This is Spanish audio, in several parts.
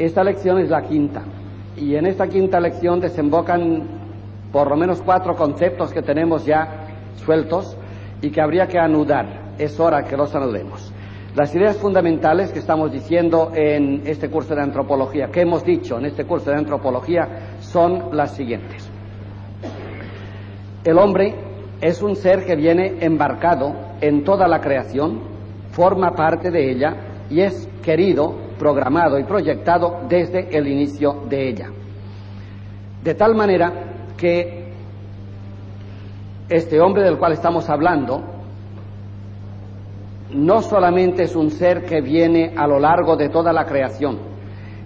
Esta lección es la quinta y en esta quinta lección desembocan por lo menos cuatro conceptos que tenemos ya sueltos y que habría que anudar. Es hora que los anudemos. Las ideas fundamentales que estamos diciendo en este curso de antropología, que hemos dicho en este curso de antropología, son las siguientes. El hombre es un ser que viene embarcado en toda la creación, forma parte de ella y es querido, programado y proyectado desde el inicio de ella. De tal manera que este hombre del cual estamos hablando no solamente es un ser que viene a lo largo de toda la creación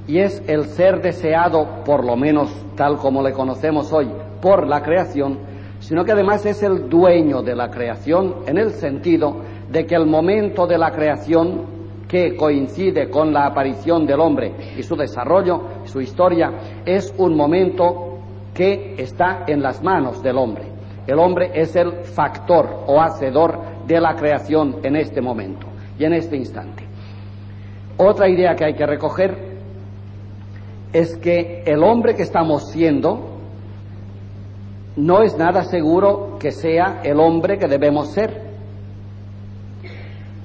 y es el ser deseado, por lo menos tal como le conocemos hoy, por la creación, sino que además es el dueño de la creación en el sentido de que el momento de la creación que coincide con la aparición del hombre y su desarrollo, su historia, es un momento que está en las manos del hombre. El hombre es el factor o hacedor de la creación en este momento y en este instante. Otra idea que hay que recoger es que el hombre que estamos siendo no es nada seguro que sea el hombre que debemos ser.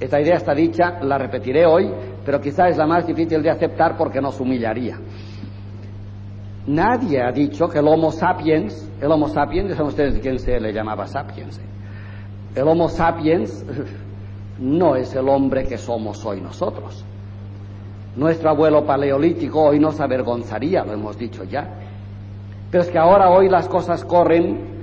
Esta idea está dicha, la repetiré hoy, pero quizá es la más difícil de aceptar porque nos humillaría. Nadie ha dicho que el Homo sapiens, el Homo sapiens, saben ustedes de quién se le llamaba sapiens. ¿eh? El Homo sapiens no es el hombre que somos hoy nosotros. Nuestro abuelo paleolítico hoy nos avergonzaría, lo hemos dicho ya. Pero es que ahora hoy las cosas corren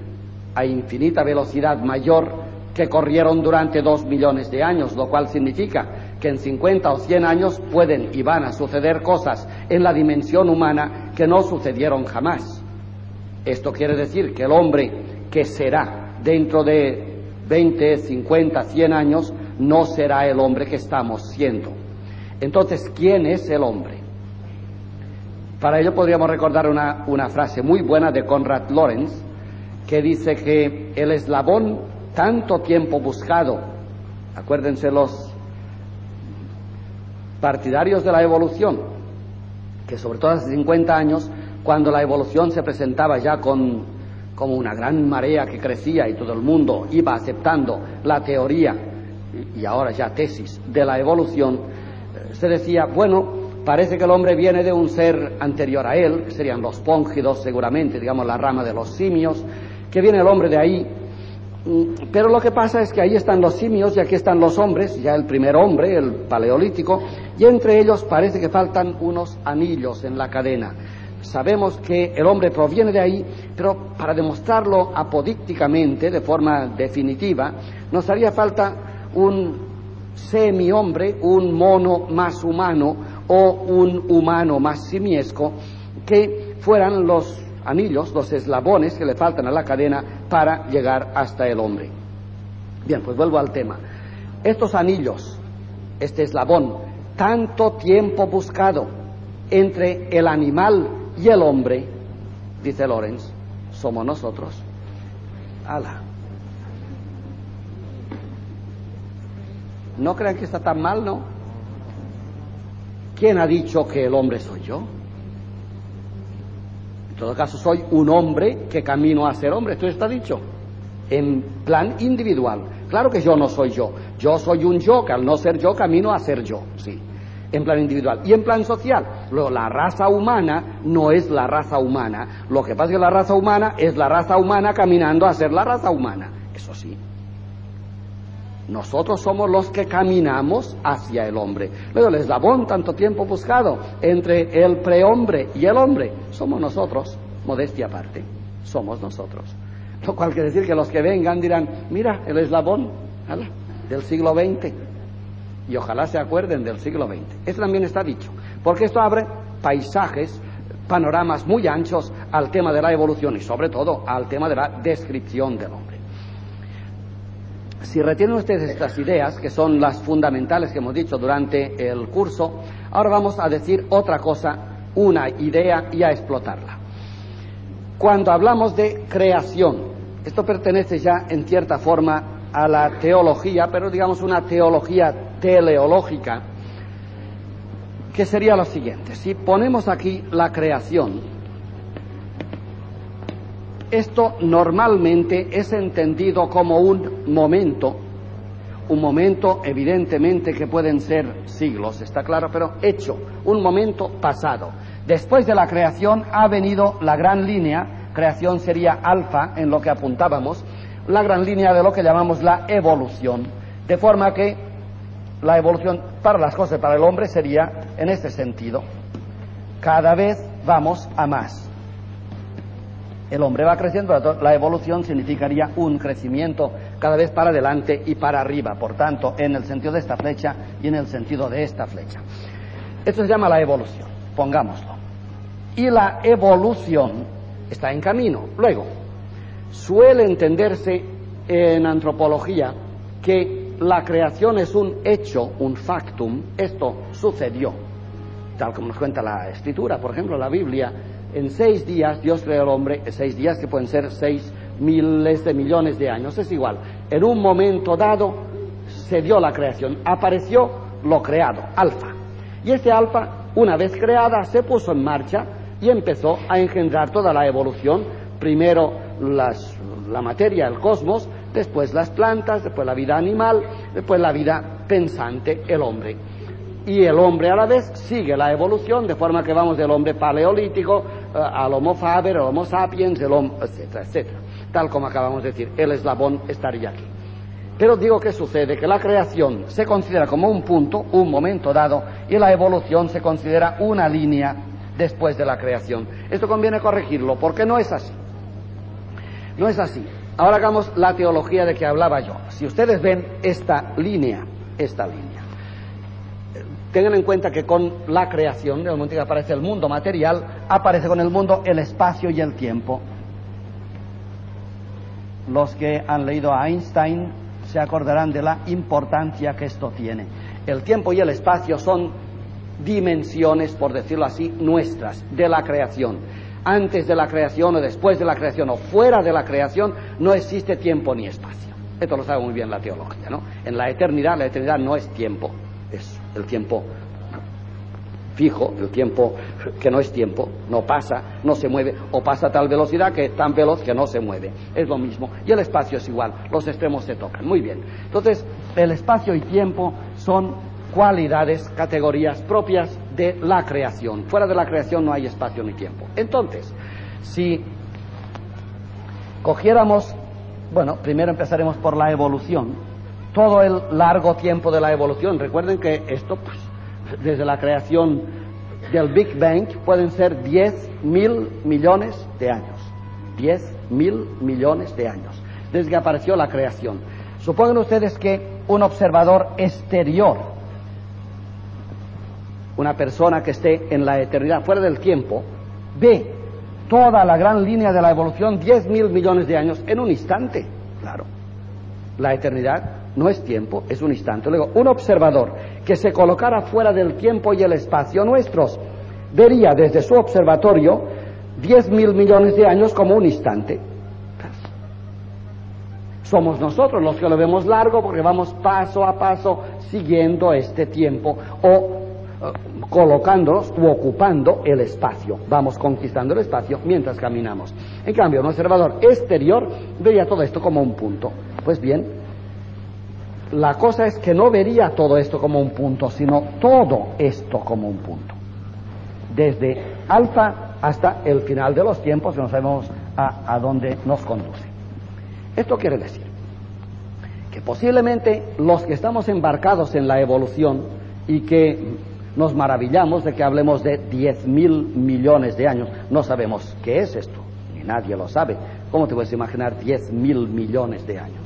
a infinita velocidad mayor que corrieron durante dos millones de años, lo cual significa que en 50 o 100 años pueden y van a suceder cosas en la dimensión humana que no sucedieron jamás. Esto quiere decir que el hombre que será dentro de 20, 50, 100 años no será el hombre que estamos siendo. Entonces, ¿quién es el hombre? Para ello podríamos recordar una, frase muy buena de Conrad Lorenz, que dice que el eslabón tanto tiempo buscado, acuérdense los partidarios de la evolución, que sobre todo hace 50 años, cuando la evolución se presentaba ya con, como una gran marea que crecía y todo el mundo iba aceptando la teoría y ahora ya tesis de la evolución, eh, se decía, bueno, parece que el hombre viene de un ser anterior a él, que serían los póngidos seguramente, digamos la rama de los simios, que viene el hombre de ahí, pero lo que pasa es que ahí están los simios y aquí están los hombres, ya el primer hombre, el paleolítico, y entre ellos parece que faltan unos anillos en la cadena. Sabemos que el hombre proviene de ahí, pero para demostrarlo apodícticamente, de forma definitiva, nos haría falta un semi-hombre, un mono más humano o un humano más simiesco, que fueran los anillos, los eslabones que le faltan a la cadena para llegar hasta el hombre. Bien, pues vuelvo al tema. Estos anillos, este eslabón, tanto tiempo buscado entre el animal y el hombre, dice Lorenz, somos nosotros. Ala. No crean que está tan mal, ¿no? ¿Quién ha dicho que el hombre soy yo? En todo caso, soy un hombre que camino a ser hombre. Esto está dicho en plan individual. Claro que yo no soy yo. Yo soy un yo, que al no ser yo camino a ser yo. Sí en plan individual y en plan social. Luego, la raza humana no es la raza humana. Lo que pasa es que la raza humana es la raza humana caminando a ser la raza humana. Eso sí. Nosotros somos los que caminamos hacia el hombre. Luego, el eslabón tanto tiempo buscado entre el prehombre y el hombre, somos nosotros, modestia aparte, somos nosotros. Lo cual quiere decir que los que vengan dirán, mira, el eslabón del siglo XX y ojalá se acuerden del siglo XX. Eso también está dicho, porque esto abre paisajes, panoramas muy anchos al tema de la evolución y sobre todo al tema de la descripción del hombre. Si retienen ustedes estas ideas, que son las fundamentales que hemos dicho durante el curso, ahora vamos a decir otra cosa, una idea y a explotarla. Cuando hablamos de creación, esto pertenece ya en cierta forma a la teología, pero digamos una teología teleológica, que sería lo siguiente. Si ponemos aquí la creación, esto normalmente es entendido como un momento, un momento evidentemente que pueden ser siglos, está claro, pero hecho, un momento pasado. Después de la creación ha venido la gran línea, creación sería alfa en lo que apuntábamos, la gran línea de lo que llamamos la evolución, de forma que la evolución para las cosas, para el hombre, sería en este sentido. Cada vez vamos a más. El hombre va creciendo, la evolución significaría un crecimiento cada vez para adelante y para arriba, por tanto, en el sentido de esta flecha y en el sentido de esta flecha. Esto se llama la evolución, pongámoslo. Y la evolución está en camino. Luego, suele entenderse en antropología que la creación es un hecho, un factum, esto sucedió, tal como nos cuenta la escritura, por ejemplo, la Biblia, en seis días Dios creó al hombre, seis días que pueden ser seis miles de millones de años, es igual, en un momento dado se dio la creación, apareció lo creado, alfa, y ese alfa, una vez creada, se puso en marcha y empezó a engendrar toda la evolución, primero la materia, el cosmos, después las plantas, después la vida animal, después la vida pensante, el hombre. Y el hombre a la vez sigue la evolución, de forma que vamos del hombre paleolítico al homo faber, al homo sapiens, el etcétera, etcétera. Tal como acabamos de decir, el eslabón estaría aquí. Pero digo que sucede que la creación se considera como un punto, un momento dado, y la evolución se considera una línea después de la creación. Esto conviene corregirlo, porque no es así. No es así. Ahora hagamos la teología de que hablaba yo. Si ustedes ven esta línea, esta línea, tengan en cuenta que con la creación, el momento que aparece el mundo material, aparece con el mundo el espacio y el tiempo. Los que han leído a Einstein se acordarán de la importancia que esto tiene. El tiempo y el espacio son dimensiones, por decirlo así, nuestras, de la creación antes de la creación o después de la creación o fuera de la creación, no existe tiempo ni espacio. Esto lo sabe muy bien la teología, ¿no? En la eternidad, la eternidad no es tiempo, es el tiempo fijo, el tiempo que no es tiempo, no pasa, no se mueve, o pasa a tal velocidad que es tan veloz que no se mueve. Es lo mismo. Y el espacio es igual, los extremos se tocan. Muy bien. Entonces, el espacio y tiempo son cualidades, categorías propias de la creación. Fuera de la creación no hay espacio ni tiempo. Entonces, si cogiéramos, bueno, primero empezaremos por la evolución, todo el largo tiempo de la evolución, recuerden que esto, pues, desde la creación del Big Bang, pueden ser 10 mil millones de años. 10 mil millones de años, desde que apareció la creación. Supongan ustedes que un observador exterior una persona que esté en la eternidad, fuera del tiempo, ve toda la gran línea de la evolución, 10 mil millones de años, en un instante. Claro, la eternidad no es tiempo, es un instante. Luego, un observador que se colocara fuera del tiempo y el espacio nuestros, vería desde su observatorio 10 mil millones de años como un instante. Somos nosotros los que lo vemos largo porque vamos paso a paso siguiendo este tiempo o colocándonos u ocupando el espacio. Vamos conquistando el espacio mientras caminamos. En cambio, un observador exterior vería todo esto como un punto. Pues bien, la cosa es que no vería todo esto como un punto, sino todo esto como un punto. Desde alfa hasta el final de los tiempos, no sabemos a, a dónde nos conduce. Esto quiere decir que posiblemente los que estamos embarcados en la evolución y que nos maravillamos de que hablemos de 10 mil millones de años. No sabemos qué es esto, ni nadie lo sabe. ¿Cómo te puedes imaginar 10 mil millones de años?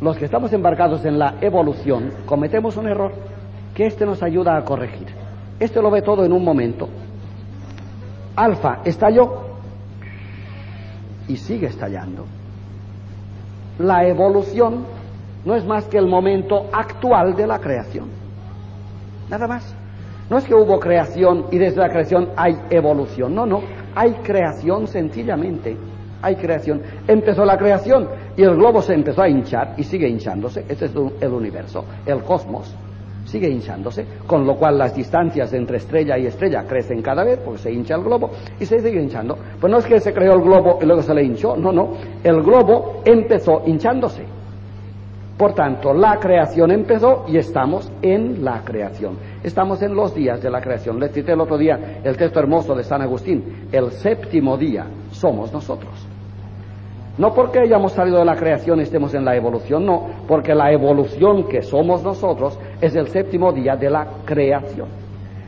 Los que estamos embarcados en la evolución cometemos un error que este nos ayuda a corregir. Este lo ve todo en un momento. Alfa estalló y sigue estallando. La evolución no es más que el momento actual de la creación. Nada más. No es que hubo creación y desde la creación hay evolución. No, no. Hay creación sencillamente. Hay creación. Empezó la creación y el globo se empezó a hinchar y sigue hinchándose. Este es el universo, el cosmos. sigue hinchándose, con lo cual las distancias entre estrella y estrella crecen cada vez porque se hincha el globo y se sigue hinchando. Pues no es que se creó el globo y luego se le hinchó, no, no, el globo empezó hinchándose. Por tanto, la creación empezó y estamos en la creación. Estamos en los días de la creación. Les cité el otro día el texto hermoso de San Agustín. El séptimo día somos nosotros. No porque hayamos salido de la creación y estemos en la evolución, no, porque la evolución que somos nosotros es el séptimo día de la creación.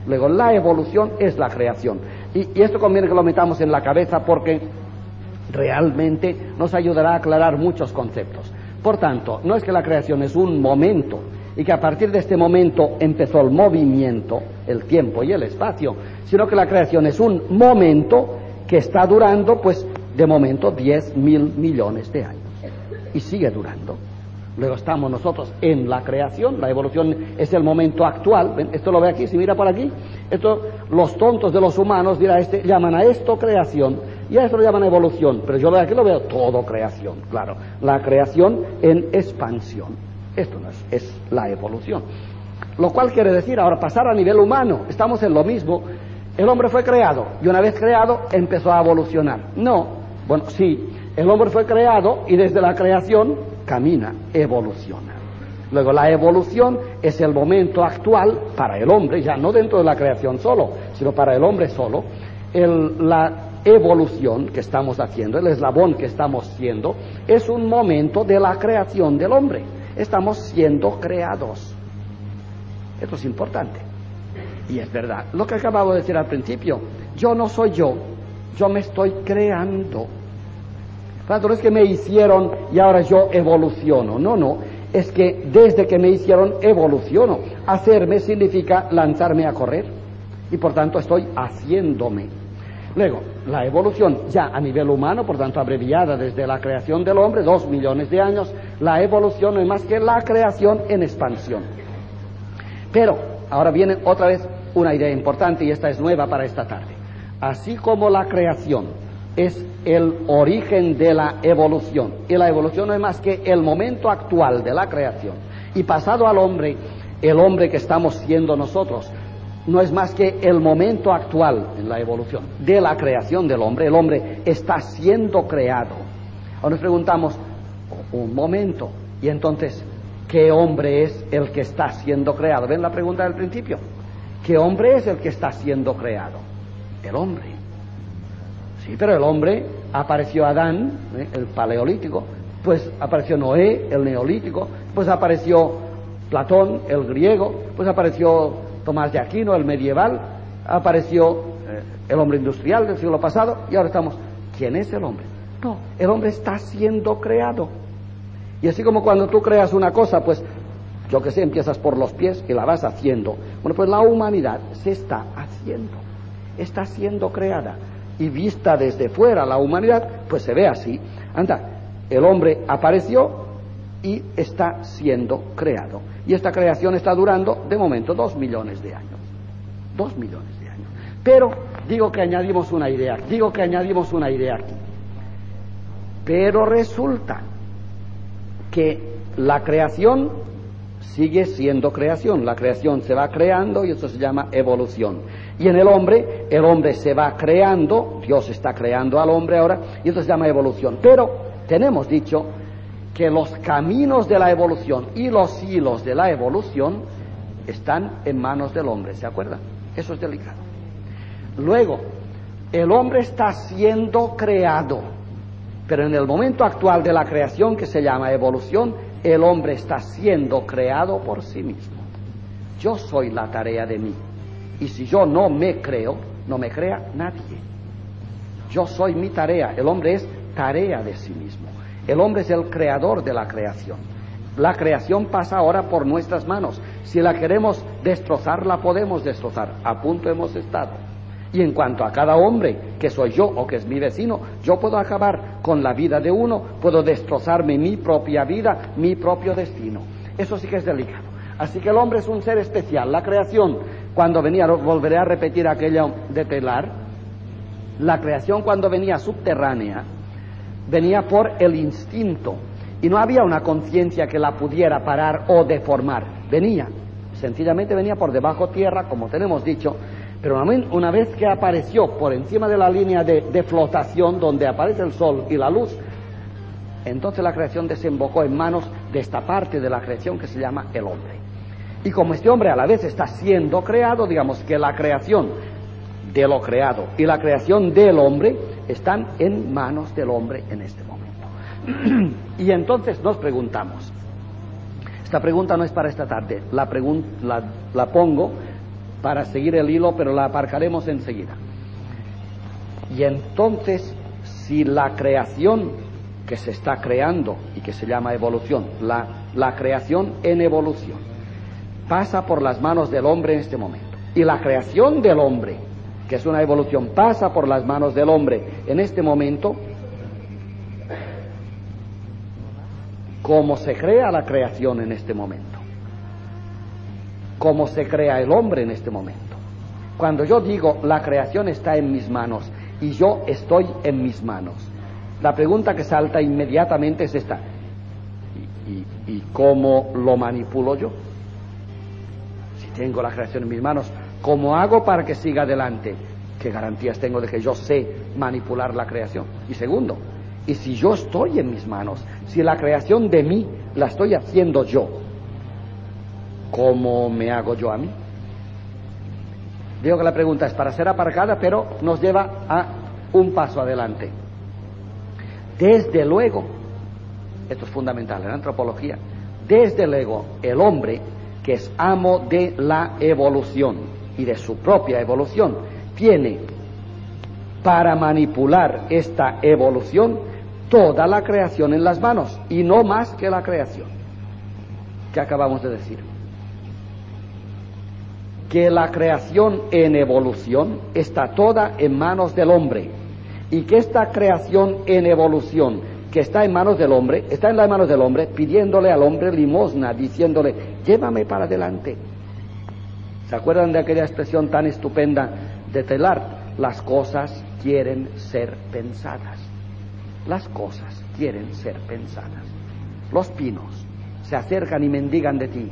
Luego, la evolución es la creación. Y, y esto conviene que lo metamos en la cabeza porque realmente nos ayudará a aclarar muchos conceptos. Por tanto, no es que la creación es un momento y que a partir de este momento empezó el movimiento, el tiempo y el espacio, sino que la creación es un momento que está durando, pues, de momento 10 mil millones de años. Y sigue durando. Luego estamos nosotros en la creación, la evolución es el momento actual. Esto lo ve aquí, si mira por aquí. Esto, los tontos de los humanos dirá este, llaman a esto creación y a esto lo llaman evolución. Pero yo aquí lo veo todo creación, claro. La creación en expansión. Esto no es, es la evolución. Lo cual quiere decir ahora pasar a nivel humano. Estamos en lo mismo. El hombre fue creado y una vez creado empezó a evolucionar. No, bueno, sí, el hombre fue creado y desde la creación camina, evoluciona. Luego la evolución es el momento actual para el hombre, ya no dentro de la creación solo, sino para el hombre solo. la evolución que estamos haciendo, el eslabón que estamos siendo, es un momento de la creación del hombre. Estamos siendo creados. Esto es importante. Y es verdad. Lo que acababa de decir al principio, yo no soy yo, yo me estoy creando. No es que me hicieron y ahora yo evoluciono. No, no. Es que desde que me hicieron evoluciono. Hacerme significa lanzarme a correr. Y por tanto estoy haciéndome. Luego, la evolución ya a nivel humano, por tanto abreviada desde la creación del hombre, dos millones de años, la evolución no es más que la creación en expansión. Pero ahora viene otra vez una idea importante y esta es nueva para esta tarde. Así como la creación es el origen de la evolución. Y la evolución no es más que el momento actual de la creación. Y pasado al hombre, el hombre que estamos siendo nosotros, no es más que el momento actual en la evolución de la creación del hombre. El hombre está siendo creado. Ahora nos preguntamos, un momento, y entonces, ¿qué hombre es el que está siendo creado? ¿Ven la pregunta del principio? ¿Qué hombre es el que está siendo creado? El hombre. Sí, pero el hombre apareció Adán, ¿eh? el paleolítico, pues apareció Noé, el neolítico, pues apareció Platón, el griego, pues apareció Tomás de Aquino, el medieval, apareció eh, el hombre industrial del siglo pasado y ahora estamos, ¿quién es el hombre? No, el hombre está siendo creado. Y así como cuando tú creas una cosa, pues yo que sé, empiezas por los pies y la vas haciendo. Bueno, pues la humanidad se está haciendo, está siendo creada y vista desde fuera la humanidad, pues se ve así. Anda, el hombre apareció y está siendo creado. Y esta creación está durando, de momento, dos millones de años. Dos millones de años. Pero digo que añadimos una idea, digo que añadimos una idea aquí. Pero resulta que la creación sigue siendo creación. La creación se va creando y eso se llama evolución. Y en el hombre, el hombre se va creando, Dios está creando al hombre ahora, y eso se llama evolución. Pero tenemos dicho que los caminos de la evolución y los hilos de la evolución están en manos del hombre, ¿se acuerdan? Eso es delicado. Luego, el hombre está siendo creado, pero en el momento actual de la creación que se llama evolución, el hombre está siendo creado por sí mismo. Yo soy la tarea de mí. Y si yo no me creo, no me crea nadie. Yo soy mi tarea. El hombre es tarea de sí mismo. El hombre es el creador de la creación. La creación pasa ahora por nuestras manos. Si la queremos destrozar, la podemos destrozar. A punto hemos estado. Y en cuanto a cada hombre, que soy yo o que es mi vecino, yo puedo acabar con la vida de uno, puedo destrozarme mi propia vida, mi propio destino. Eso sí que es delicado. Así que el hombre es un ser especial. La creación cuando venía, volveré a repetir aquello de telar, la creación cuando venía subterránea, venía por el instinto y no había una conciencia que la pudiera parar o deformar, venía Sencillamente venía por debajo tierra, como tenemos dicho, pero una vez que apareció por encima de la línea de, de flotación donde aparece el sol y la luz, entonces la creación desembocó en manos de esta parte de la creación que se llama el hombre. Y como este hombre a la vez está siendo creado, digamos que la creación de lo creado y la creación del hombre están en manos del hombre en este momento. y entonces nos preguntamos, esta pregunta no es para esta tarde, la, la, pongo para seguir el hilo, pero la aparcaremos enseguida. Y entonces, si la creación que se está creando y que se llama evolución, la, la creación en evolución, pasa por las manos del hombre en este momento, y la creación del hombre, que es una evolución, pasa por las manos del hombre en este momento, cómo se crea la creación en este momento, cómo se crea el hombre en este momento. Cuando yo digo la creación está en mis manos y yo estoy en mis manos, la pregunta que salta inmediatamente es esta, ¿y, y cómo lo manipulo yo? Si tengo la creación en mis manos, ¿cómo hago para que siga adelante? ¿Qué garantías tengo de que yo sé manipular la creación? Y segundo, y si yo estoy en mis manos, si la creación de mí la estoy haciendo yo, ¿cómo me hago yo a mí? Digo que la pregunta es para ser aparcada, pero nos lleva a un paso adelante. Desde luego, esto es fundamental en antropología, desde luego el hombre que es amo de la evolución y de su propia evolución, tiene para manipular esta evolución toda la creación en las manos y no más que la creación que acabamos de decir. Que la creación en evolución está toda en manos del hombre y que esta creación en evolución que está en manos del hombre, está en las manos del hombre pidiéndole al hombre limosna, diciéndole, llévame para adelante. ¿Se acuerdan de aquella expresión tan estupenda de Telar? Las cosas quieren ser pensadas. Las cosas quieren ser pensadas. Los pinos se acercan y mendigan de ti.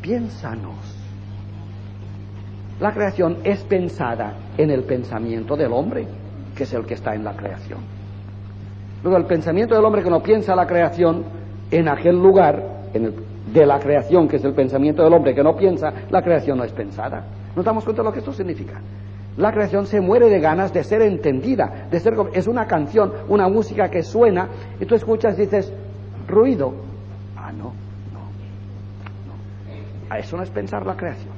Piénsanos. La creación es pensada en el pensamiento del hombre, que es el que está en la creación. Luego, el pensamiento del hombre que no piensa la creación, en aquel lugar de la creación, que es el pensamiento del hombre que no piensa, la creación no es pensada. ¿Nos damos cuenta de lo que esto significa? La creación se muere de ganas de ser entendida, de ser es una canción, una música que suena y tú escuchas y dices ruido. Ah, no, no, no. A eso no es pensar la creación.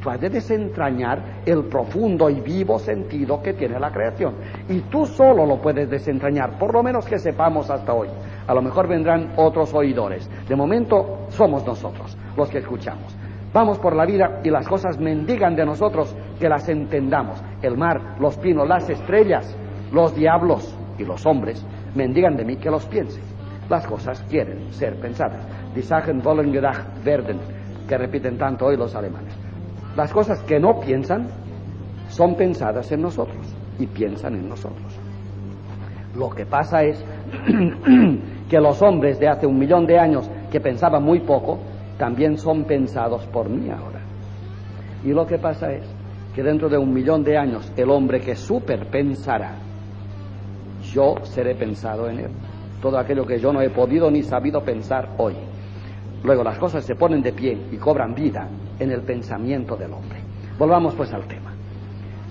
Tú has de desentrañar el profundo y vivo sentido que tiene la creación. Y tú solo lo puedes desentrañar, por lo menos que sepamos hasta hoy. A lo mejor vendrán otros oidores. De momento somos nosotros los que escuchamos. Vamos por la vida y las cosas mendigan de nosotros que las entendamos. El mar, los pinos, las estrellas, los diablos y los hombres mendigan de mí que los piense. Las cosas quieren ser pensadas. Die Sachen wollen gedacht werden, que repiten tanto hoy los alemanes. Las cosas que no piensan son pensadas en nosotros y piensan en nosotros. Lo que pasa es que los hombres de hace un millón de años que pensaban muy poco, también son pensados por mí ahora. Y lo que pasa es que dentro de un millón de años el hombre que superpensará, yo seré pensado en él. Todo aquello que yo no he podido ni sabido pensar hoy. Luego las cosas se ponen de pie y cobran vida en el pensamiento del hombre. Volvamos pues al tema.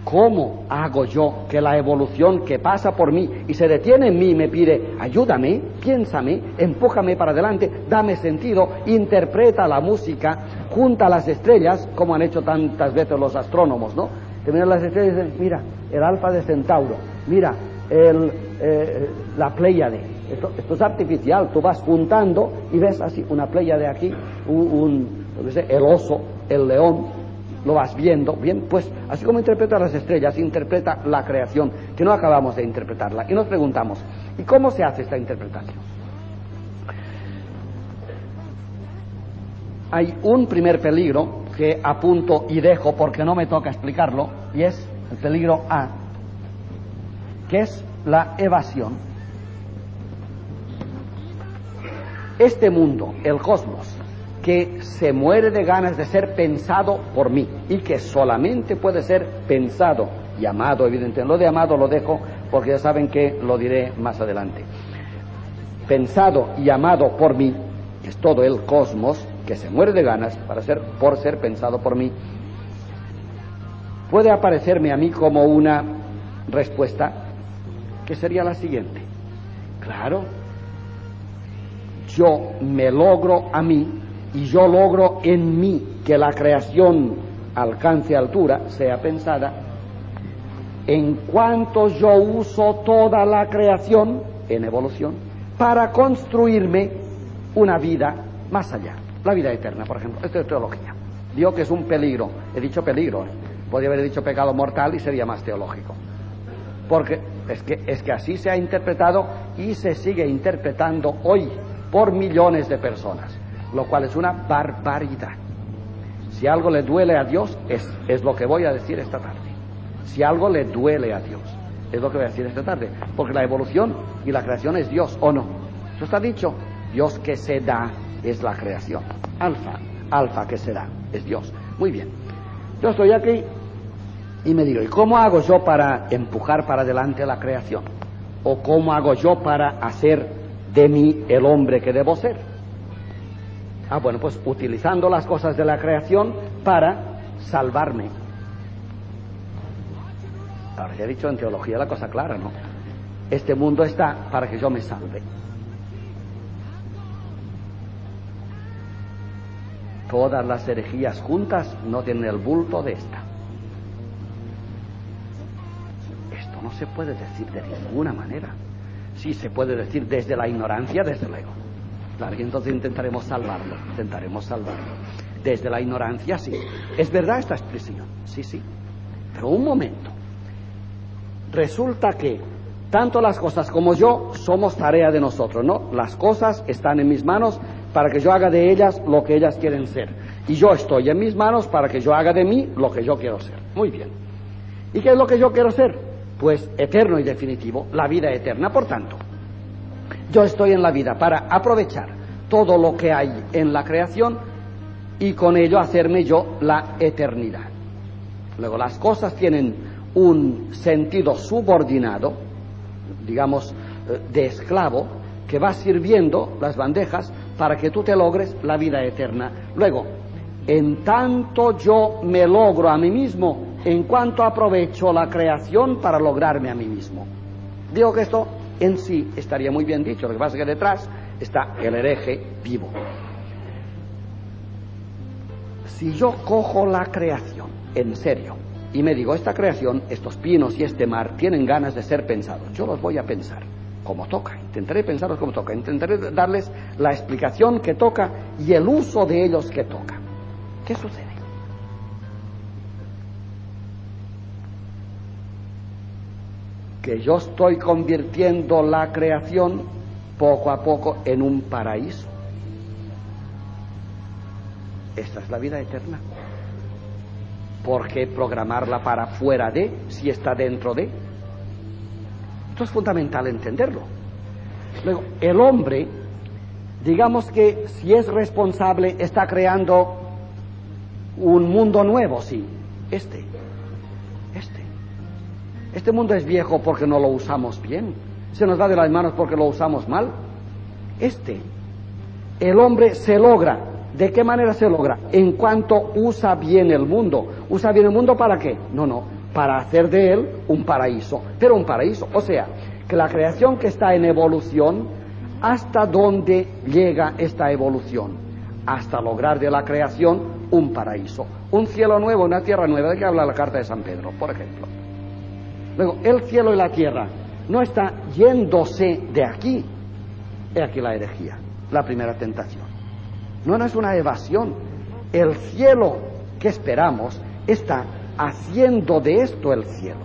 ¿Cómo hago yo que la evolución que pasa por mí y se detiene en mí me pide, ayúdame, piénsame, empújame para adelante, dame sentido, interpreta la música, junta las estrellas, como han hecho tantas veces los astrónomos, ¿no? Te las estrellas y dicen, mira, el alfa de Centauro, mira, eh, la Pléyade. Esto, esto, es artificial, tú vas juntando y ves así una Pléyade aquí, un, un el oso, el león, lo vas viendo, bien, pues así como interpreta las estrellas, interpreta la creación, que no acabamos de interpretarla. Y nos preguntamos, ¿y cómo se hace esta interpretación? Hay un primer peligro que apunto y dejo porque no me toca explicarlo, y es el peligro A, que es la evasión. Este mundo, el cosmos, que se muere de ganas de ser pensado por mí y que solamente puede ser pensado y amado, evidentemente. Lo de amado lo dejo porque ya saben que lo diré más adelante. Pensado y amado por mí, es todo el cosmos que se muere de ganas para ser, por ser pensado por mí, puede aparecerme a mí como una respuesta que sería la siguiente. Claro, yo me logro a mí y yo logro en mí que la creación alcance altura, sea pensada, en cuanto yo uso toda la creación en evolución para construirme una vida más allá, la vida eterna, por ejemplo. Esto es teología. Digo que es un peligro, he dicho peligro, ¿eh? podría haber dicho pecado mortal y sería más teológico. Porque es que, es que así se ha interpretado y se sigue interpretando hoy por millones de personas lo cual es una barbaridad. Si algo le duele a Dios, es, es lo que voy a decir esta tarde. Si algo le duele a Dios, es lo que voy a decir esta tarde. Porque la evolución y la creación es Dios, ¿o no? Eso está dicho. Dios que se da es la creación. Alfa, alfa que se da, es Dios. Muy bien. Yo estoy aquí y me digo, ¿y cómo hago yo para empujar para adelante la creación? ¿O cómo hago yo para hacer de mí el hombre que debo ser? Ah, bueno, pues utilizando las cosas de la creación para salvarme. Ahora ya he dicho en teología la cosa clara, ¿no? Este mundo está para que yo me salve. Todas las herejías juntas no tienen el bulto de esta. Esto no se puede decir de ninguna manera. Sí se puede decir desde la ignorancia, desde luego. Claro, y entonces intentaremos salvarlo, intentaremos salvarlo. Desde la ignorancia, sí. ¿Es verdad esta expresión? Sí, sí. Pero un momento. Resulta que tanto las cosas como yo somos tarea de nosotros, ¿no? Las cosas están en mis manos para que yo haga de ellas lo que ellas quieren ser. Y yo estoy en mis manos para que yo haga de mí lo que yo quiero ser. Muy bien. ¿Y qué es lo que yo quiero ser? Pues eterno y definitivo, la vida eterna. Por tanto, yo estoy en la vida para aprovechar todo lo que hay en la creación y con ello hacerme yo la eternidad. Luego las cosas tienen un sentido subordinado, digamos, eh, de esclavo, que va sirviendo las bandejas para que tú te logres la vida eterna. Luego, en tanto yo me logro a mí mismo, en cuanto aprovecho la creación para lograrme a mí mismo. Digo que esto en sí estaría muy bien dicho. Lo que pasa es que detrás está el hereje vivo. Si yo cojo la creación en serio y me digo, esta creación, estos pinos y este mar tienen ganas de ser pensados, yo los voy a pensar como toca, intentaré pensarlos como toca, intentaré darles la explicación que toca y el uso de ellos que toca. ¿Qué sucede? Que yo estoy convirtiendo la creación poco a poco en un paraíso. Esta es la vida eterna. ¿Por qué programarla para fuera de si está dentro de? Esto es fundamental entenderlo. Luego, el hombre, digamos que si es responsable, está creando un mundo nuevo, sí, este. Este mundo es viejo porque no lo usamos bien. Se nos va de las manos porque lo usamos mal. Este, el hombre se logra. ¿De qué manera se logra? En cuanto usa bien el mundo. ¿Usa bien el mundo para qué? No, no, para hacer de él un paraíso. Pero un paraíso. O sea, que la creación que está en evolución, ¿hasta dónde llega esta evolución? Hasta lograr de la creación un paraíso. Un cielo nuevo, una tierra nueva. ¿De qué habla la carta de San Pedro, por ejemplo? Luego, el cielo y la tierra no está yéndose de aquí. He aquí la herejía, la primera tentación. No, no es una evasión. El cielo que esperamos está haciendo de esto el cielo.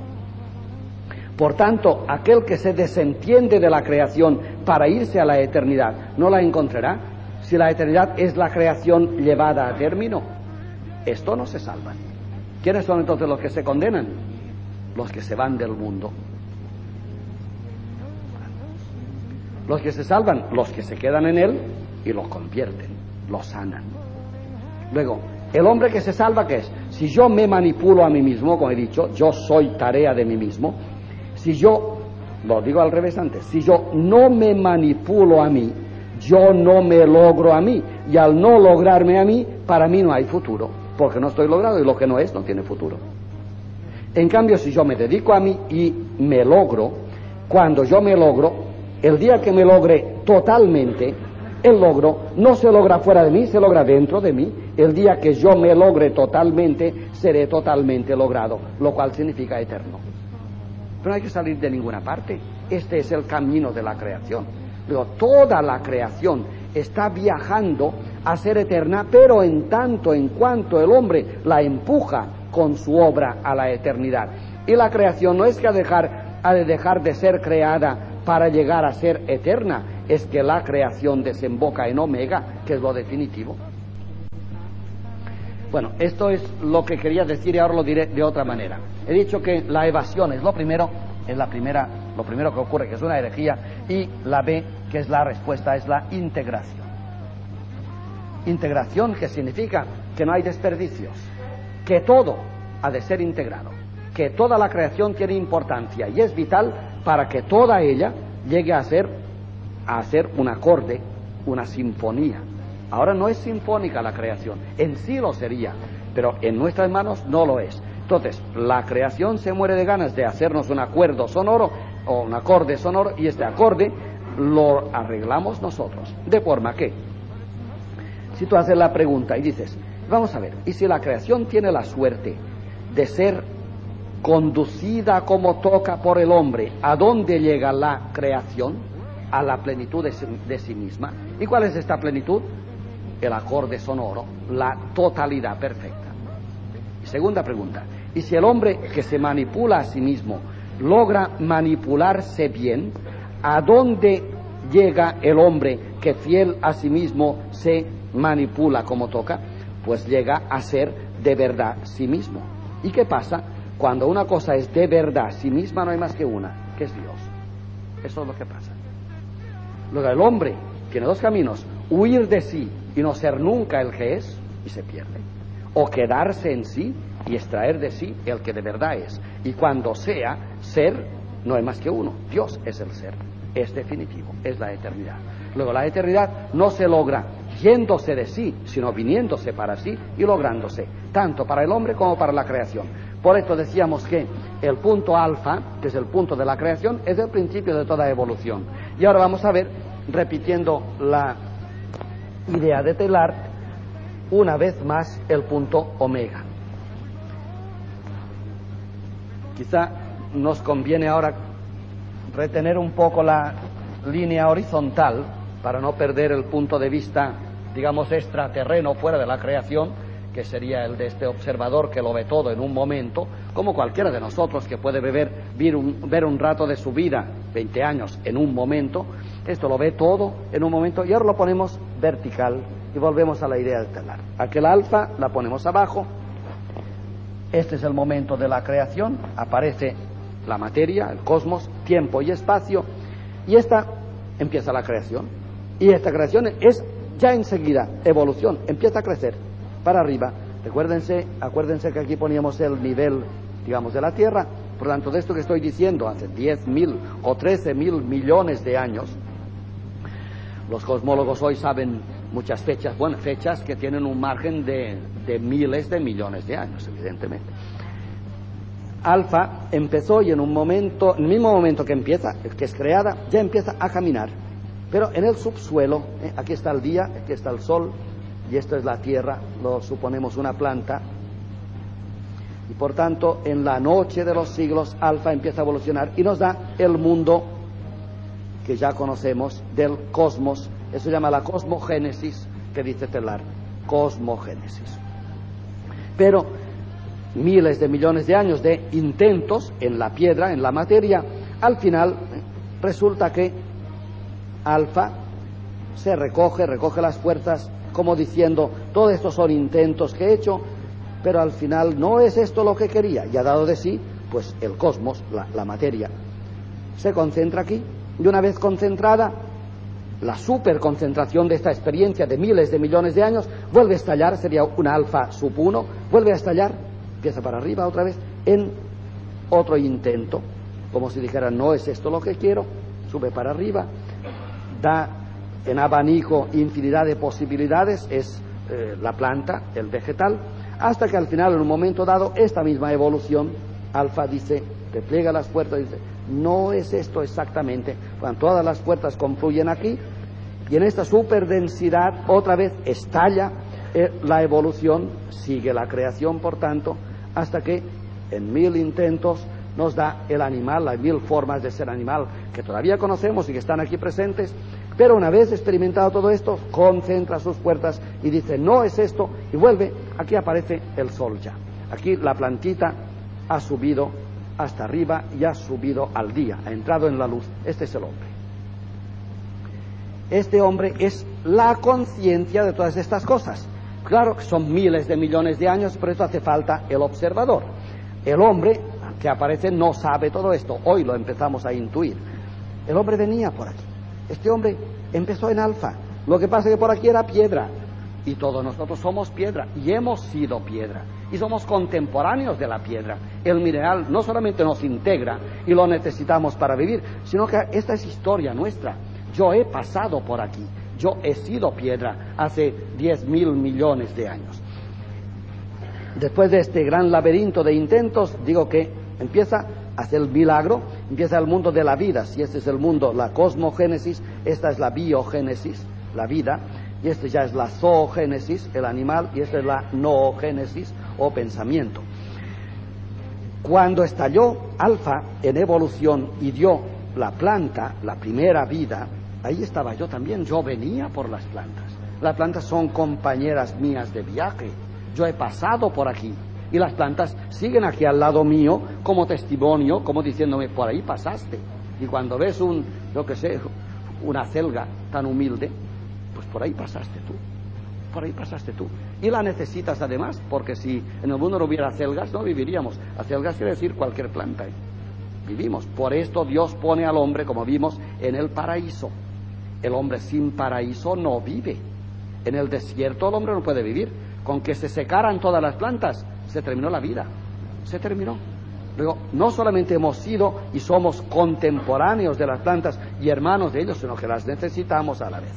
Por tanto, aquel que se desentiende de la creación para irse a la eternidad, no la encontrará si la eternidad es la creación llevada a término. Esto no se salva. ¿Quiénes son entonces los que se condenan? Los que se van del mundo. Los que se salvan, los que se quedan en él y lo convierten, lo sanan. Luego, el hombre que se salva, ¿qué es? Si yo me manipulo a mí mismo, como he dicho, yo soy tarea de mí mismo, si yo, lo digo al revés antes, si yo no me manipulo a mí, yo no me logro a mí, y al no lograrme a mí, para mí no hay futuro, porque no estoy logrado y lo que no es no tiene futuro. En cambio, si yo me dedico a mí y me logro, cuando yo me logro, el día que me logre totalmente, el logro no se logra fuera de mí, se logra dentro de mí. El día que yo me logre totalmente, seré totalmente logrado, lo cual significa eterno. Pero no hay que salir de ninguna parte. Este es el camino de la creación. Luego, toda la creación está viajando a ser eterna, pero en tanto en cuanto el hombre la empuja con su obra a la eternidad. Y la creación no es que dejar, ha de dejar de ser creada para llegar a ser eterna, es que la creación desemboca en omega, que es lo definitivo. Bueno, esto es lo que quería decir y ahora lo diré de otra manera. He dicho que la evasión es lo primero, es la primera, lo primero que ocurre, que es una herejía, y la B, que es la respuesta, es la integración. Integración que significa que no hay desperdicios, que todo ha de ser integrado, que toda la creación tiene importancia y es vital para que toda ella llegue a ser a hacer un acorde, una sinfonía. Ahora no es sinfónica la creación, en sí lo sería, pero en nuestras manos no lo es. Entonces, la creación se muere de ganas de hacernos un acuerdo sonoro o un acorde sonoro y este acorde lo arreglamos nosotros. De forma que, si tú haces la pregunta y dices, vamos a ver, ¿y si la creación tiene la suerte de ser conducida como toca por el hombre, ¿a dónde llega la creación? a la plenitud de sí, misma. ¿Y cuál es esta plenitud? El acorde sonoro, la totalidad perfecta. segunda pregunta, ¿y si el hombre que se manipula a sí mismo logra manipularse bien, ¿a dónde llega el hombre que fiel a sí mismo se manipula como toca? Pues llega a ser de verdad sí mismo. ¿Y qué pasa? Cuando una cosa es de verdad sí misma no hay más que una, que es Dios. Eso es lo que pasa. Luego el hombre tiene dos caminos, huir de sí y no ser nunca el que es y se pierde, o quedarse en sí y extraer de sí el que de verdad es. Y cuando sea ser, no hay más que uno, Dios es el ser, es definitivo, es la eternidad. Luego la eternidad no se logra yéndose de sí, sino viniéndose para sí y lográndose, tanto para el hombre como para la creación. Por esto decíamos que el punto alfa, que es el punto de la creación, es el principio de toda evolución. Y ahora vamos a ver, repitiendo la idea de Teilhard, una vez más el punto omega. Quizá nos conviene ahora retener un poco la línea horizontal para no perder el punto de vista, digamos, extraterreno fuera de la creación, que sería el de este observador que lo ve todo en un momento, como cualquiera de nosotros que puede ver, ver, un, ver un rato de su vida, 20 años, en un momento, esto lo ve todo en un momento y ahora lo ponemos vertical y volvemos a la idea del telar. Aquel alfa la ponemos abajo, este es el momento de la creación, aparece la materia, el cosmos, tiempo y espacio, y esta empieza la creación. Y esta creación es ya enseguida evolución, empieza a crecer para arriba. Recuérdense, acuérdense que aquí poníamos el nivel, digamos, de la Tierra. Por lo tanto, de esto que estoy diciendo, hace 10 mil o 13 mil millones de años, los cosmólogos hoy saben muchas fechas, bueno, fechas que tienen un margen de, de miles de millones de años, evidentemente. Alfa empezó y en un momento, en el mismo momento que empieza, que es creada, ya empieza a caminar. Pero en el subsuelo, eh, aquí está el día, aquí está el sol, y esto es la tierra, lo suponemos una planta, y por tanto en la noche de los siglos Alfa empieza a evolucionar y nos da el mundo que ya conocemos del cosmos, eso se llama la cosmogénesis que dice Telar, cosmogénesis. Pero miles de millones de años de intentos en la piedra, en la materia, al final resulta que Alfa se recoge, recoge las fuerzas como diciendo, todos estos son intentos que he hecho, pero al final no es esto lo que quería. Y ha dado de sí, pues el cosmos, la, materia, se concentra aquí. Y una vez concentrada, la superconcentración de esta experiencia de miles de millones de años, vuelve a estallar, sería una alfa sub 1, vuelve a estallar, empieza para arriba otra vez, en otro intento, como si dijera, no es esto lo que quiero, sube para arriba, da en abanico infinidad de posibilidades, es eh, la planta, el vegetal, hasta que al final, en un momento dado, esta misma evolución, alfa dice, repliega las puertas dice, no es esto exactamente, cuando todas las puertas confluyen aquí, y en esta superdensidad otra vez estalla eh, la evolución, sigue la creación, por tanto, hasta que en mil intentos nos da el animal, las mil formas de ser animal que todavía conocemos y que están aquí presentes, pero una vez experimentado todo esto, concentra sus puertas y dice, no es esto, y vuelve, aquí aparece el sol ya. Aquí la plantita ha subido hasta arriba y ha subido al día, ha entrado en la luz. Este es el hombre. Este hombre es la conciencia de todas estas cosas. Claro que son miles de millones de años, por eso hace falta el observador. El hombre que aparece no sabe todo esto. Hoy lo empezamos a intuir. El hombre venía por aquí. Este hombre empezó en alfa. Lo que pasa es que por aquí era piedra. Y todos nosotros somos piedra. Y hemos sido piedra. Y somos contemporáneos de la piedra. El mineral no solamente nos integra y lo necesitamos para vivir, sino que esta es historia nuestra. Yo he pasado por aquí. Yo he sido piedra hace diez mil millones de años. Después de este gran laberinto de intentos, digo que empieza a hacer el milagro, empieza el mundo de la vida. Si este es el mundo, la cosmogénesis, esta es la biogénesis, la vida, y este ya es la zoogénesis, el animal, y esta es la noogénesis o pensamiento. Cuando estalló alfa en evolución y dio la planta, la primera vida, ahí estaba yo también, yo venía por las plantas. Las plantas son compañeras mías de viaje, yo he pasado por aquí y las plantas siguen aquí al lado mío como testimonio, como diciéndome, por ahí pasaste. Y cuando ves un, yo qué sé, una celga tan humilde, pues por ahí pasaste tú, por ahí pasaste tú. Y la necesitas además, porque si en el mundo no hubiera celgas, no viviríamos. Acelgas quiere decir cualquier planta. ¿eh? Vivimos. Por esto Dios pone al hombre, como vimos, en el paraíso. El hombre sin paraíso no vive. En el desierto el hombre no puede vivir. Con que se secaran todas las plantas, se terminó la vida. Se terminó. Luego, no solamente hemos sido y somos contemporáneos de las plantas y hermanos de ellos, sino que las necesitamos a la vez.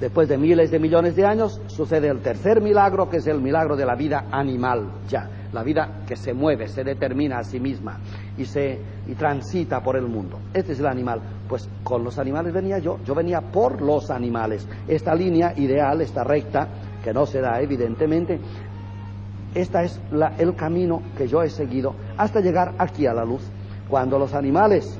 Después de miles de millones de años sucede el tercer milagro, que es el milagro de la vida animal, ya, la vida que se mueve, se determina a sí misma y se y transita por el mundo. Este es el animal. Pues con los animales venía yo, yo venía por los animales. Esta línea ideal, esta recta, que no se da evidentemente, esta es la, el camino que yo he seguido hasta llegar aquí a la luz. Cuando los animales,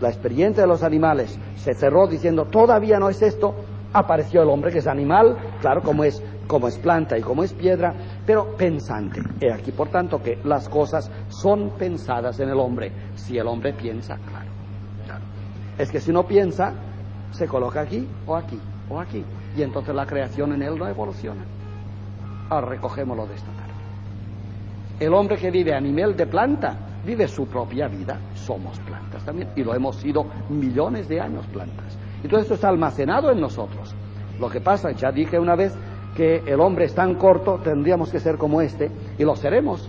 la experiencia de los animales se cerró diciendo todavía no es esto, apareció el hombre que es animal, claro, como es, como es planta y como es piedra, pero pensante. He aquí, por tanto, que las cosas son pensadas en el hombre. Si el hombre piensa, claro. Es que si no piensa, se coloca aquí o aquí o aquí. Y entonces la creación en él no evoluciona. Ahora recogémoslo de esta. El hombre que vive a nivel de planta vive su propia vida. Somos plantas también. Y lo hemos sido millones de años plantas. Y todo esto está almacenado en nosotros. Lo que pasa, ya dije una vez, que el hombre es tan corto, tendríamos que ser como este, y lo seremos.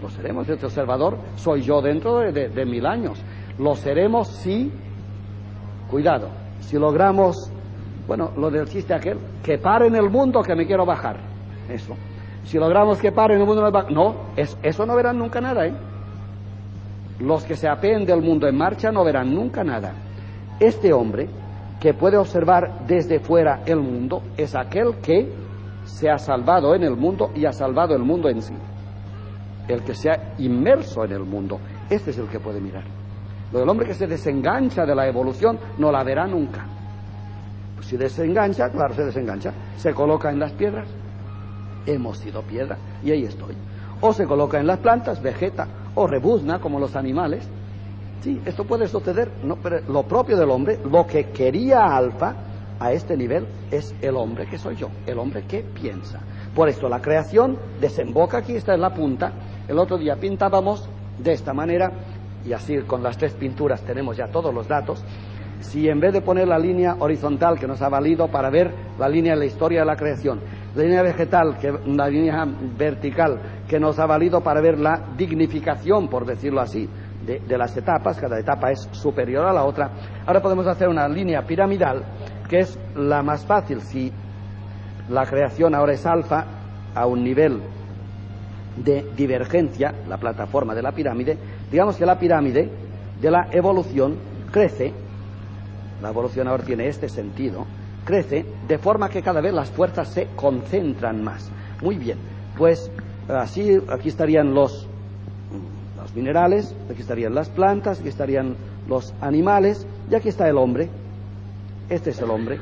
Lo seremos. Este observador soy yo dentro de, mil años. Lo seremos si, cuidado, si logramos, bueno, lo del chiste aquel, que pare en el mundo que me quiero bajar. Eso. Si logramos que pare en el mundo, no, es, eso no verán nunca nada, ¿eh? Los que se apeen del mundo en marcha no verán nunca nada. Este hombre que puede observar desde fuera el mundo es aquel que se ha salvado en el mundo y ha salvado el mundo en sí. El que se ha inmerso en el mundo, este es el que puede mirar. Lo del hombre que se desengancha de la evolución no la verá nunca. Pues si desengancha, claro, se desengancha, se coloca en las piedras. Hemos sido piedra y ahí estoy. O se coloca en las plantas, vegeta, o rebuzna como los animales, Sí, esto puede suceder, no, pero lo propio del hombre, lo que quería Alfa a este nivel es el hombre que soy yo, el hombre que piensa. Por esto la creación desemboca aquí, esta es la punta. El otro día pintábamos de esta manera, y así con las tres pinturas tenemos ya todos los datos. si en vez de poner la línea horizontal que nos ha valido para ver la línea de la historia de la creación, línea vegetal, que, la línea vertical que nos ha valido para ver la dignificación, por decirlo así, de las etapas, cada etapa es superior a la otra, ahora podemos hacer una línea piramidal que es la más fácil. Si la creación ahora es alfa a un nivel de divergencia, la plataforma de la pirámide, digamos que la pirámide de la evolución crece, la evolución ahora tiene este sentido, crece de forma que cada vez las fuerzas se concentran más. Muy bien, pues así aquí estarían los, los minerales, aquí estarían las plantas, aquí estarían los animales y aquí está el hombre. Este es el hombre.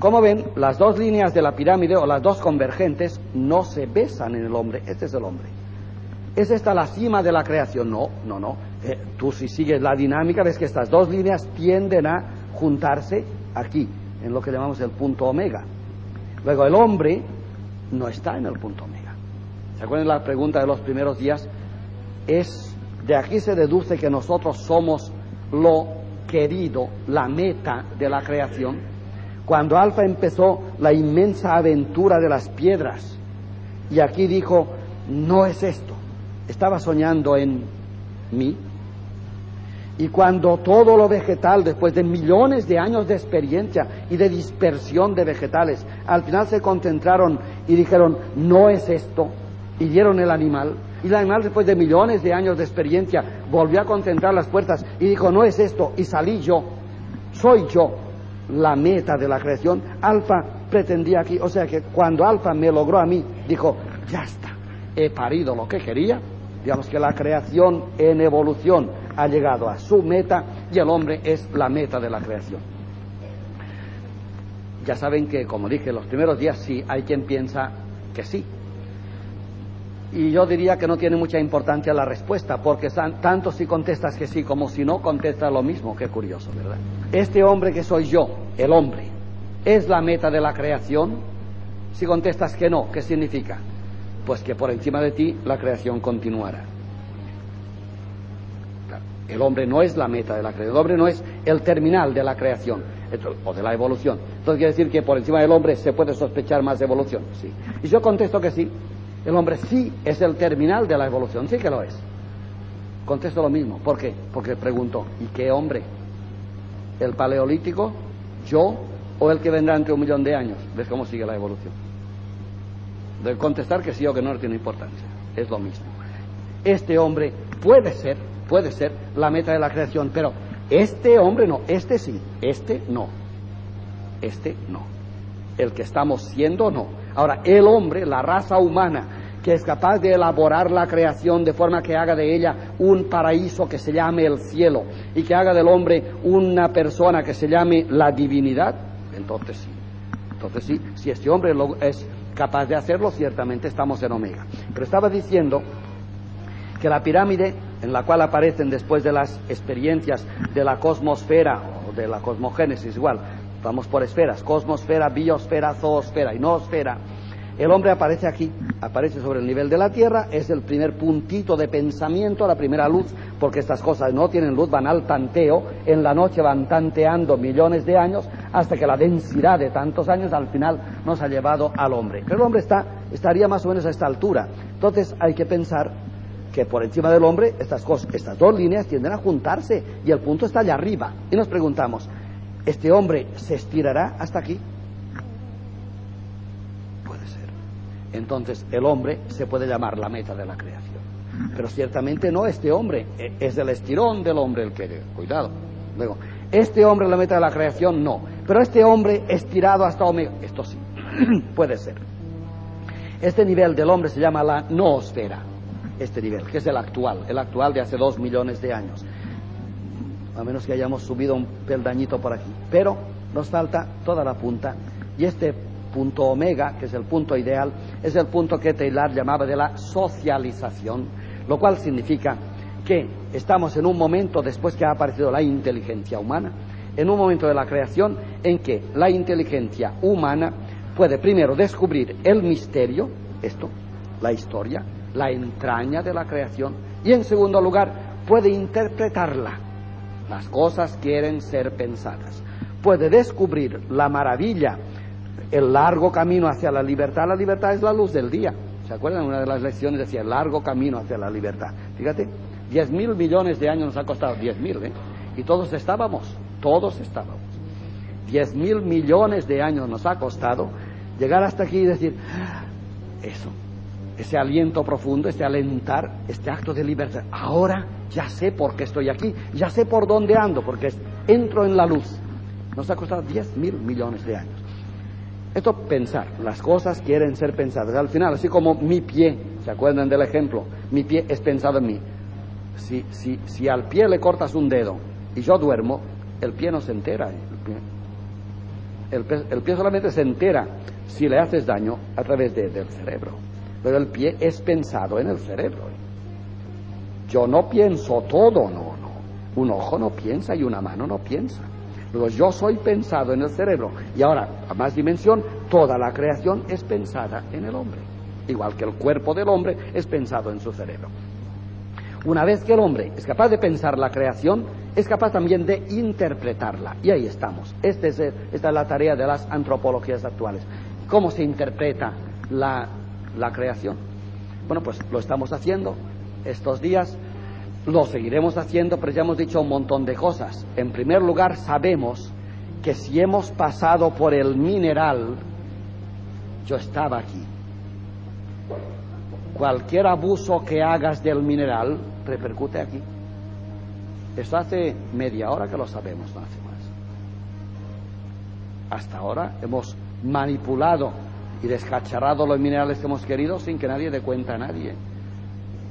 Como ven, las dos líneas de la pirámide o las dos convergentes no se besan en el hombre. Este es el hombre. ¿Es esta la cima de la creación? No, no, no. Eh, tú si sigues la dinámica ves que estas dos líneas tienden a juntarse aquí, en lo que llamamos el punto omega. Luego el hombre no está en el punto omega. ¿Se acuerdan la pregunta de los primeros días? Es de aquí se deduce que nosotros somos lo querido, la meta de la creación. Cuando Alfa empezó la inmensa aventura de las piedras y aquí dijo, no es esto, estaba soñando en mí. Y cuando todo lo vegetal, después de millones de años de experiencia y de dispersión de vegetales, al final se concentraron y dijeron, no es esto, y dieron el animal, y el animal después de millones de años de experiencia volvió a concentrar las puertas y dijo, no es esto, y salí yo, soy yo la meta de la creación. Alfa pretendía aquí, o sea que cuando Alfa me logró a mí, dijo, ya está, he parido lo que quería, digamos que la creación en evolución ha llegado a su meta y el hombre es la meta de la creación. Ya saben que, como dije, los primeros días sí hay quien piensa que sí, y yo diría que no tiene mucha importancia la respuesta, porque tanto si contestas que sí como si no contestas lo mismo. Qué curioso, ¿verdad? Este hombre que soy yo, el hombre, ¿es la meta de la creación? Si contestas que no, ¿qué significa? Pues que por encima de ti la creación continuará. El hombre no es la meta de la creación, el hombre no es el terminal de la creación o de la evolución. Entonces quiere decir que por encima del hombre se puede sospechar más evolución. Sí. Y yo contesto que sí, el hombre sí es el terminal de la evolución, sí que lo es. Contesto lo mismo. ¿Por qué? Porque pregunto, ¿y qué hombre? ¿El paleolítico? ¿Yo? ¿O el que vendrá entre un millón de años? ¿Ves cómo sigue la evolución? De contestar que sí o que no, no tiene importancia. Es lo mismo. Este hombre puede ser, puede ser la meta de la creación, pero este hombre no, este sí, este no. Este no. El que estamos siendo no. Ahora, el hombre, la raza humana, que es capaz de elaborar la creación de forma que haga de ella un paraíso que se llame el cielo y que haga del hombre una persona que se llame la divinidad, entonces sí. Entonces sí, si este hombre es capaz de hacerlo, ciertamente estamos en Omega. Pero estaba diciendo que la pirámide en la cual aparecen después de las experiencias de la cosmosfera o de la cosmogénesis igual, vamos por esferas, cosmosfera, biosfera, zoosfera y noosfera, el hombre aparece aquí, aparece sobre el nivel de la Tierra, es el primer puntito de pensamiento, la primera luz, porque estas cosas no tienen luz, van al tanteo, en la noche van tanteando millones de años, hasta que la densidad de tantos años al final nos ha llevado al hombre. Pero el hombre está, estaría más o menos a esta altura. Entonces hay que pensar que por encima del hombre estas, cosas, estas dos líneas tienden a juntarse y el punto está allá arriba. Y nos preguntamos, ¿este hombre se estirará hasta aquí? entonces el hombre se puede llamar la meta de la creación. Pero ciertamente no este hombre, e, es el estirón del hombre el que... Cuidado. Luego, este hombre la meta de la creación, no. Pero este hombre estirado hasta omega, esto sí, puede ser. Este nivel del hombre se llama la noosfera, este nivel, que es el actual, el actual de hace dos millones de años. A menos que hayamos subido un peldañito por aquí. Pero nos falta toda la punta y este punto omega, que es el punto ideal, es el punto que Taylor llamaba de la socialización, lo cual significa que estamos en un momento, después que ha aparecido la inteligencia humana, en un momento de la creación en que la inteligencia humana puede primero descubrir el misterio, esto, la historia, la entraña de la creación, y en segundo lugar puede interpretarla Las cosas quieren ser pensadas. Puede descubrir la maravilla, el largo camino hacia la libertad. La libertad es la luz del día. ¿Se acuerdan? Una de las lecciones decía el largo camino hacia la libertad. Fíjate, diez mil millones de años nos ha costado, diez mil, ¿eh? Y todos estábamos, todos estábamos. Diez mil millones de años nos ha costado llegar hasta aquí y decir, ah, eso, ese aliento profundo, este alentar, este acto de libertad. Ahora ya sé por qué estoy aquí, ya sé por dónde ando, porque entro en la luz. Nos ha costado diez mil millones de años. Esto pensar, las cosas quieren ser pensadas. Al final, así como mi pie, ¿se acuerdan del ejemplo? Mi pie es pensado en mí. Si, si, si al pie le cortas un dedo y yo duermo, el pie no se entera. El pie, el, pie solamente se entera si le haces daño a través de, del cerebro. Pero el pie es pensado en el cerebro. Yo no pienso todo, no, no. Un ojo no piensa y una mano no piensa. Luego yo soy pensado en el cerebro. Y ahora, a más dimensión, toda la creación es pensada en el hombre. Igual que el cuerpo del hombre es pensado en su cerebro. Una vez que el hombre es capaz de pensar la creación, es capaz también de interpretarla. Y ahí estamos. Este es, esta es la tarea de las antropologías actuales. ¿Cómo se interpreta la, la creación? Bueno, pues lo estamos haciendo estos días, lo seguiremos haciendo, pero ya hemos dicho un montón de cosas. En primer lugar, sabemos que si hemos pasado por el mineral, yo estaba aquí. Cualquier abuso que hagas del mineral repercute aquí. Esto hace media hora que lo sabemos, no hace más. Hasta ahora hemos manipulado y descacharrado los minerales que hemos querido sin que nadie dé cuenta a nadie.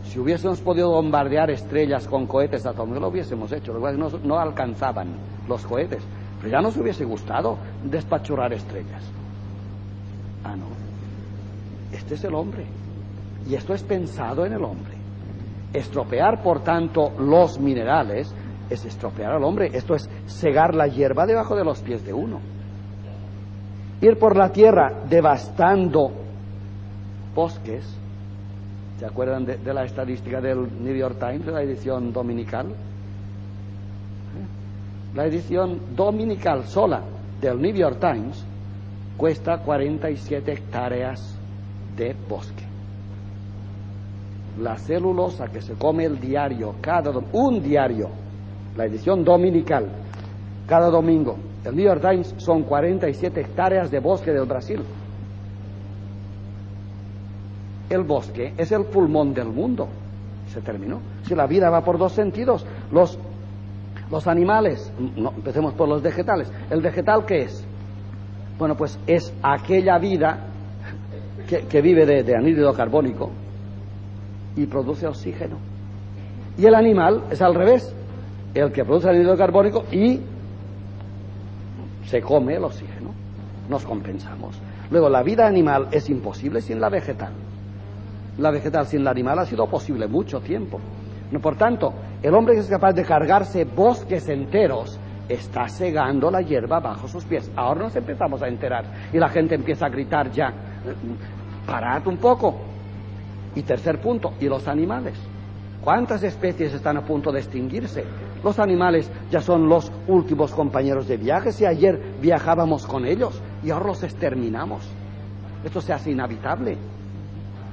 Si hubiésemos podido bombardear estrellas con cohetes atómicos, lo hubiésemos hecho. No, no alcanzaban los cohetes. Pero ya nos hubiese gustado despachurrar estrellas. Ah, no. Este es el hombre. Y esto es pensado en el hombre. Estropear, por tanto, los minerales es estropear al hombre. Esto es cegar la hierba debajo de los pies de uno. Ir por la tierra devastando bosques. ¿Se acuerdan de, la estadística del New York Times, de la edición dominical? La edición dominical sola del New York Times cuesta 47 hectáreas de bosque. La celulosa que se come el diario, cada un diario, la edición dominical, cada domingo, el New York Times son 47 hectáreas de bosque del Brasil. El bosque es el pulmón del mundo. Se terminó. Si la vida va por dos sentidos, los, los animales, no, empecemos por los vegetales. ¿El vegetal qué es? Bueno, pues es aquella vida que, vive de, de anhídrido carbónico y produce oxígeno. Y el animal es al revés, el que produce anhídrido carbónico y se come el oxígeno. Nos compensamos. Luego, la vida animal es imposible sin la vegetal. La vegetal sin la animal ha sido posible mucho tiempo. Por tanto, el hombre que es capaz de cargarse bosques enteros está segando la hierba bajo sus pies. Ahora nos empezamos a enterar y la gente empieza a gritar ya, parad un poco. Y tercer punto, ¿y los animales? ¿Cuántas especies están a punto de extinguirse? Los animales ya son los últimos compañeros de viaje. Si ayer viajábamos con ellos y ahora los exterminamos. Esto se hace inhabitable.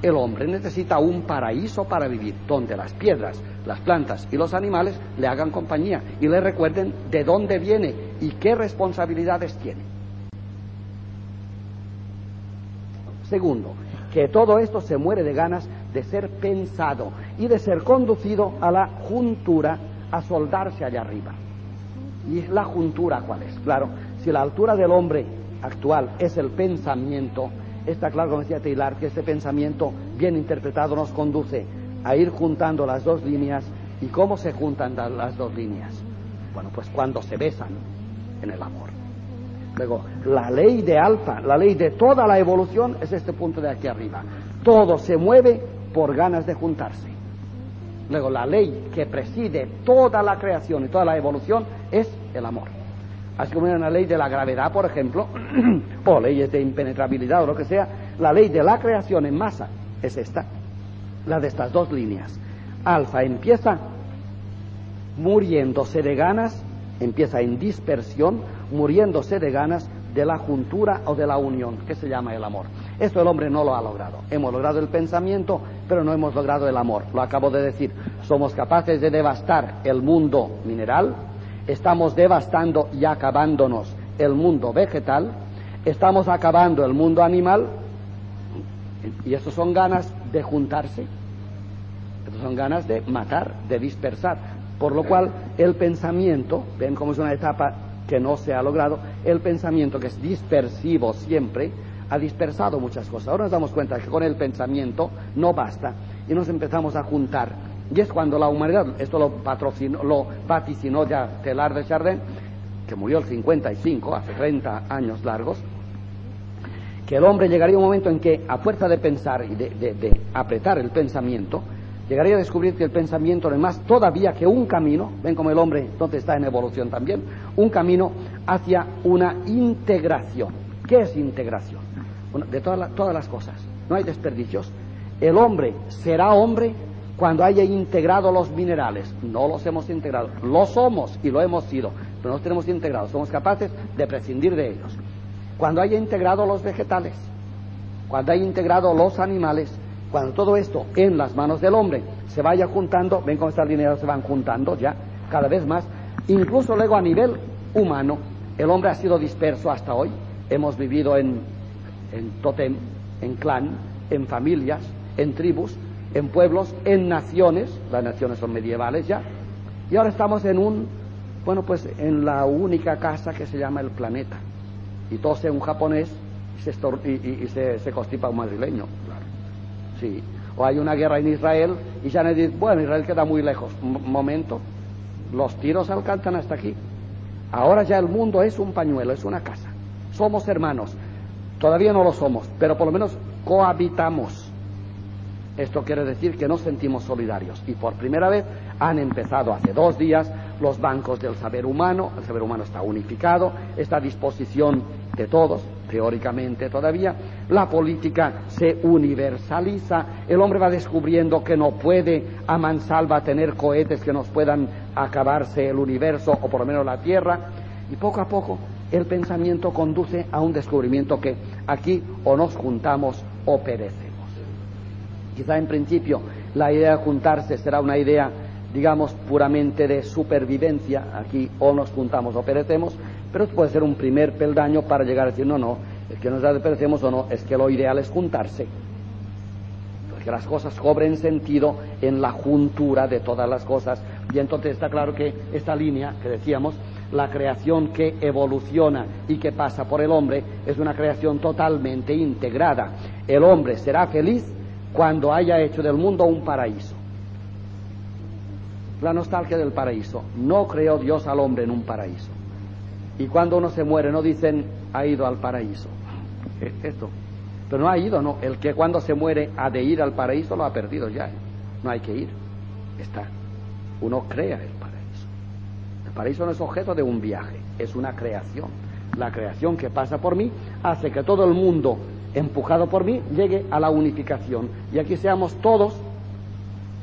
El hombre necesita un paraíso para vivir, donde las piedras, las plantas y los animales le hagan compañía y le recuerden de dónde viene y qué responsabilidades tiene. Segundo, que todo esto se muere de ganas de ser pensado y de ser conducido a la juntura, a soldarse allá arriba. ¿Y la juntura cuál es? Claro, si la altura del hombre actual es el pensamiento, está claro, como decía Taylor, que este pensamiento bien interpretado nos conduce a ir juntando las dos líneas. ¿Y cómo se juntan las dos líneas? Bueno, pues cuando se besan en el amor. Luego, la ley de alfa, la ley de toda la evolución es este punto de aquí arriba. Todo se mueve por ganas de juntarse. Luego, la ley que preside toda la creación y toda la evolución es el amor. Así como en la ley de la gravedad, por ejemplo, o leyes de impenetrabilidad o lo que sea, la ley de la creación en masa es esta, la de estas dos líneas. Alfa empieza muriéndose de ganas, empieza en dispersión, muriéndose de ganas de la juntura o de la unión, que se llama el amor. Esto el hombre no lo ha logrado. Hemos logrado el pensamiento, pero no hemos logrado el amor. Lo acabo de decir. Somos capaces de devastar el mundo mineral, estamos devastando y acabándonos el mundo vegetal, estamos acabando el mundo animal, y eso son ganas de juntarse, eso son ganas de matar, de dispersar. Por lo cual el pensamiento, ven cómo es una etapa que no se ha logrado, el pensamiento que es dispersivo siempre, ha dispersado muchas cosas. Ahora nos damos cuenta que con el pensamiento no basta y nos empezamos a juntar. Y es cuando la humanidad, esto lo, patrocinó, lo vaticinó ya Telar de Chardin, que murió el 55, hace 30 años largos, que el hombre llegaría a un momento en que, a fuerza de pensar y de, de apretar el pensamiento, llegaría a descubrir que el pensamiento no es más todavía que un camino, ven como el hombre entonces está en evolución también, un camino hacia una integración. ¿Qué es integración? De todas, las cosas, no hay desperdicios. El hombre será hombre cuando haya integrado los minerales. No los hemos integrado, lo somos y lo hemos sido, pero no los tenemos integrados, somos capaces de prescindir de ellos. Cuando haya integrado los vegetales, cuando haya integrado los animales, cuando todo esto en las manos del hombre se vaya juntando, ven cómo estas líneas se van juntando ya cada vez más, incluso luego a nivel humano, el hombre ha sido disperso hasta hoy, hemos vivido en, en totem, en clan, en familias, en tribus, en pueblos, en naciones, las naciones son medievales ya, y ahora estamos en un, bueno, pues en la única casa que se llama el planeta, y tose un japonés y se, y, se, se constipa un madrileño. Sí. O hay una guerra en Israel y ya dice, bueno, Israel queda muy lejos. Un momento, los tiros alcanzan hasta aquí. Ahora ya el mundo es un pañuelo, es una casa. Somos hermanos. Todavía no lo somos, pero por lo menos cohabitamos. Esto quiere decir que nos sentimos solidarios. Y por primera vez han empezado hace dos días los bancos del saber humano. El saber humano está unificado, está a disposición de todos teóricamente todavía, la política se universaliza, el hombre va descubriendo que no puede a mansalva tener cohetes que nos puedan acabarse el universo o por lo menos la Tierra, y poco a poco el pensamiento conduce a un descubrimiento que aquí o nos juntamos o perecemos. Quizá en principio la idea de juntarse será una idea, digamos, puramente de supervivencia, aquí o nos juntamos o perecemos, pero puede ser un primer peldaño para llegar a decir, no, no, es que nos perecemos o no, es que lo ideal es juntarse. Que las cosas cobren sentido en la juntura de todas las cosas. Y entonces está claro que esta línea que decíamos, la creación que evoluciona y que pasa por el hombre, es una creación totalmente integrada. El hombre será feliz cuando haya hecho del mundo un paraíso. La nostalgia del paraíso. No creó Dios al hombre en un paraíso. Y cuando uno se muere no dicen ha ido al paraíso. Esto. Pero no ha ido, no. El que cuando se muere ha de ir al paraíso lo ha perdido ya. No hay que ir. Está. Uno crea el paraíso. Paraíso no es objeto de un viaje, es una creación. La creación que pasa por mí hace que todo el mundo, empujado por mí, llegue a la unificación. Y aquí seamos todos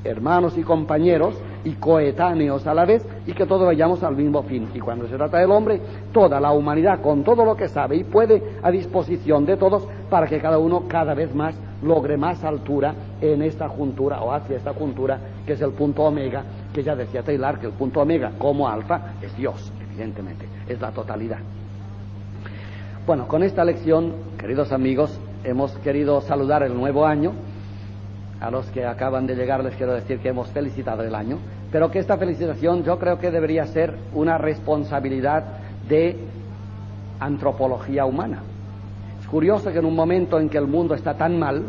hermanos y compañeros y coetáneos a la vez y que todos vayamos al mismo fin. Y cuando se trata del hombre, toda la humanidad con todo lo que sabe y puede a disposición de todos para que cada uno cada vez más logre más altura en esta juntura o hacia esta juntura que es el punto omega, que ya decía Taylor que el punto omega como alfa es Dios, evidentemente, es la totalidad. Bueno, con esta lección, queridos amigos, hemos querido saludar el nuevo año a los que acaban de llegar les quiero decir que hemos felicitado el año, pero que esta felicitación yo creo que debería ser una responsabilidad de antropología humana. Es curioso que en un momento en que el mundo está tan mal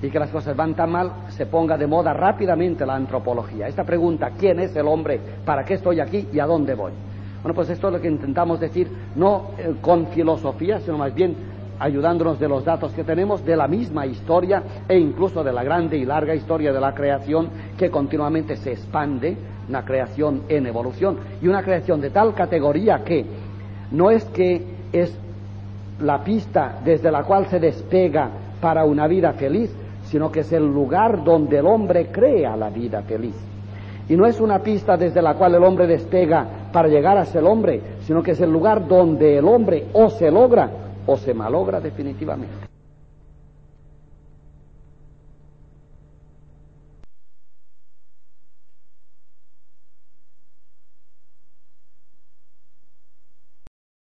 y que las cosas van tan mal, se ponga de moda rápidamente la antropología. Esta pregunta, ¿quién es el hombre? ¿Para qué estoy aquí y a dónde voy? Bueno, pues esto es lo que intentamos decir, no eh, con filosofía, sino más bien ayudándonos de los datos que tenemos de la misma historia e incluso de la grande y larga historia de la creación que continuamente se expande, una creación en evolución y una creación de tal categoría que no es que es la pista desde la cual se despega para una vida feliz, sino que es el lugar donde el hombre crea la vida feliz. Y no es una pista desde la cual el hombre despega para llegar a ser hombre, sino que es el lugar donde el hombre o se logra o se malogra definitivamente.